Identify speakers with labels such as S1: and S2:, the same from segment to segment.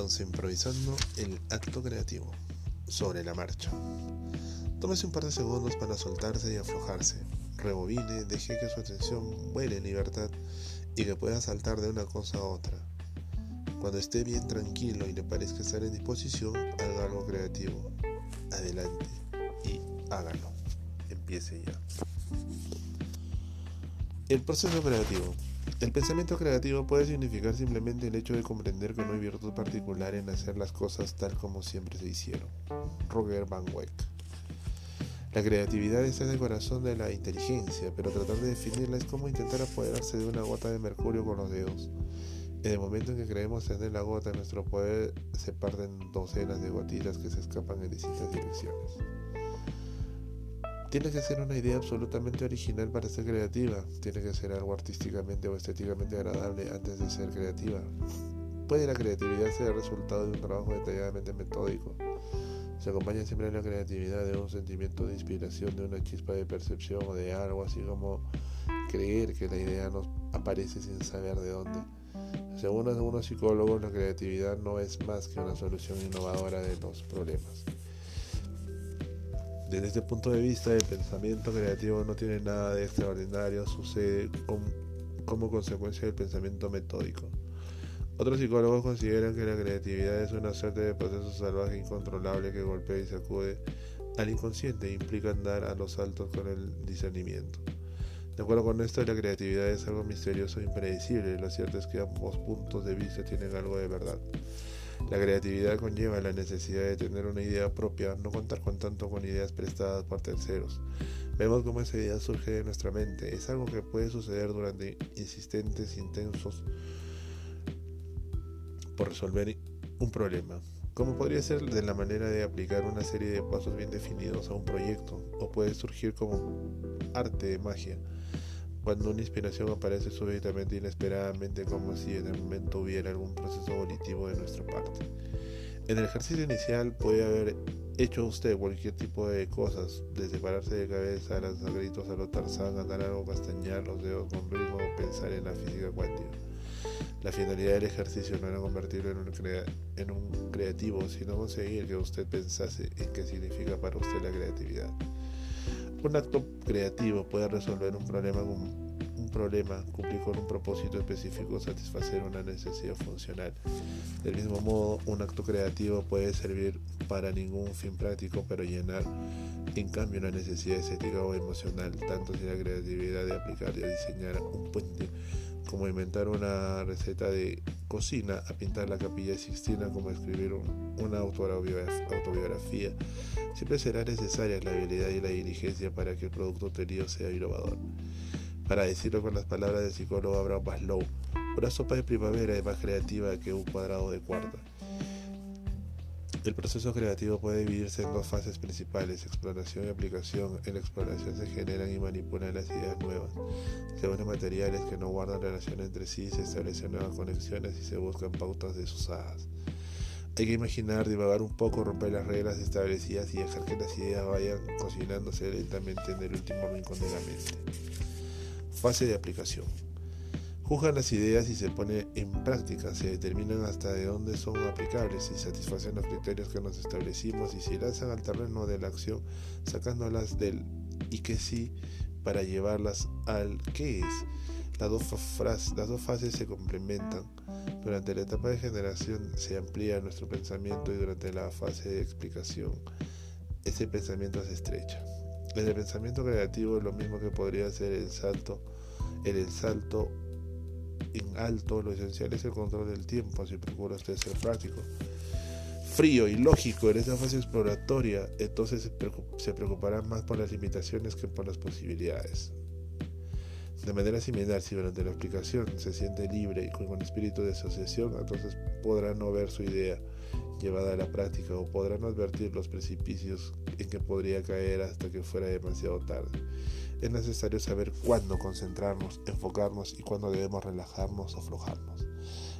S1: Despídanse improvisando el acto creativo sobre la marcha. Tómese un par de segundos para soltarse y aflojarse. Rebobine, deje que su atención vuele en libertad y que pueda saltar de una cosa a otra. Cuando esté bien tranquilo y le parezca estar en disposición, haga algo creativo. Adelante y hágalo. Empiece ya. El proceso creativo. El pensamiento creativo puede significar simplemente el hecho de comprender que no hay virtud particular en hacer las cosas tal como siempre se hicieron. Roger Van Wyck. La creatividad está en el corazón de la inteligencia, pero tratar de definirla es como intentar apoderarse de una gota de mercurio con los dedos. En el momento en que creemos tener la gota en nuestro poder, se parten docenas de gotitas que se escapan en distintas direcciones. Tiene que ser una idea absolutamente original para ser creativa. Tiene que ser algo artísticamente o estéticamente agradable antes de ser creativa. Puede la creatividad ser el resultado de un trabajo detalladamente metódico. Se acompaña siempre la creatividad de un sentimiento de inspiración, de una chispa de percepción o de algo así como creer que la idea nos aparece sin saber de dónde. Según algunos psicólogos, la creatividad no es más que una solución innovadora de los problemas. Desde este punto de vista, el pensamiento creativo no tiene nada de extraordinario, sucede como consecuencia del pensamiento metódico. Otros psicólogos consideran que la creatividad es una suerte de proceso salvaje incontrolable que golpea y sacude al inconsciente e implica andar a los saltos con el discernimiento. De acuerdo con esto, la creatividad es algo misterioso e impredecible. Lo cierto es que ambos puntos de vista tienen algo de verdad. La creatividad conlleva la necesidad de tener una idea propia, no contar con tanto con ideas prestadas por terceros. Vemos cómo esa idea surge de nuestra mente. Es algo que puede suceder durante insistentes intensos por resolver un problema. Como podría ser de la manera de aplicar una serie de pasos bien definidos a un proyecto, o puede surgir como arte de magia cuando una inspiración aparece súbitamente inesperadamente como si en el momento hubiera algún proceso volitivo de nuestra parte. En el ejercicio inicial puede haber hecho usted cualquier tipo de cosas, desde pararse de cabeza, lanzar gritos a los tarzán, andar algo, castañar los dedos con ritmo pensar en la física cuántica. La finalidad del ejercicio no era convertirlo en un, en un creativo, sino conseguir que usted pensase en qué significa para usted la creatividad. Un acto creativo puede resolver un problema, un problema, cumplir con un propósito específico, satisfacer una necesidad funcional. Del mismo modo, un acto creativo puede servir para ningún fin práctico, pero llenar en cambio una necesidad estética o emocional, tanto si la creatividad de aplicar y diseñar un puente como inventar una receta de cocina, a pintar la capilla Sixtina, como escribir una autobiografía. Siempre será necesaria la habilidad y la diligencia para que el producto obtenido sea innovador. Para decirlo con las palabras del psicólogo Abraham Maslow, una sopa de primavera es más creativa que un cuadrado de cuarta. El proceso creativo puede dividirse en dos fases principales, exploración y aplicación. En la exploración se generan y manipulan las ideas nuevas. Se unen materiales que no guardan relación entre sí, se establecen nuevas conexiones y se buscan pautas desusadas. Hay que imaginar, divagar un poco, romper las reglas establecidas y dejar que las ideas vayan cocinándose lentamente en el último rincón de la mente. Fase de aplicación. Juzgan las ideas y se pone en práctica, se determinan hasta de dónde son aplicables y satisfacen los criterios que nos establecimos y se lanzan al terreno de la acción sacándolas del y que sí para llevarlas al qué es. Las dos, las dos fases se complementan. Durante la etapa de generación se amplía nuestro pensamiento y durante la fase de explicación ese pensamiento se estrecha. En el pensamiento creativo es lo mismo que podría ser el salto, el salto en alto, lo esencial es el control del tiempo, si procura usted ser práctico. Frío y lógico en esa fase exploratoria, entonces se preocupará más por las limitaciones que por las posibilidades. De manera similar, si durante la explicación se siente libre y con espíritu de asociación, entonces podrá no ver su idea llevada a la práctica o podrán advertir los precipicios en que podría caer hasta que fuera demasiado tarde. Es necesario saber cuándo concentrarnos, enfocarnos y cuándo debemos relajarnos o aflojarnos.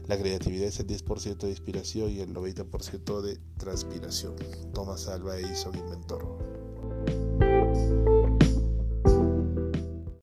S1: La creatividad es el 10% de inspiración y el 90% de transpiración. Thomas Alva Edison, inventor.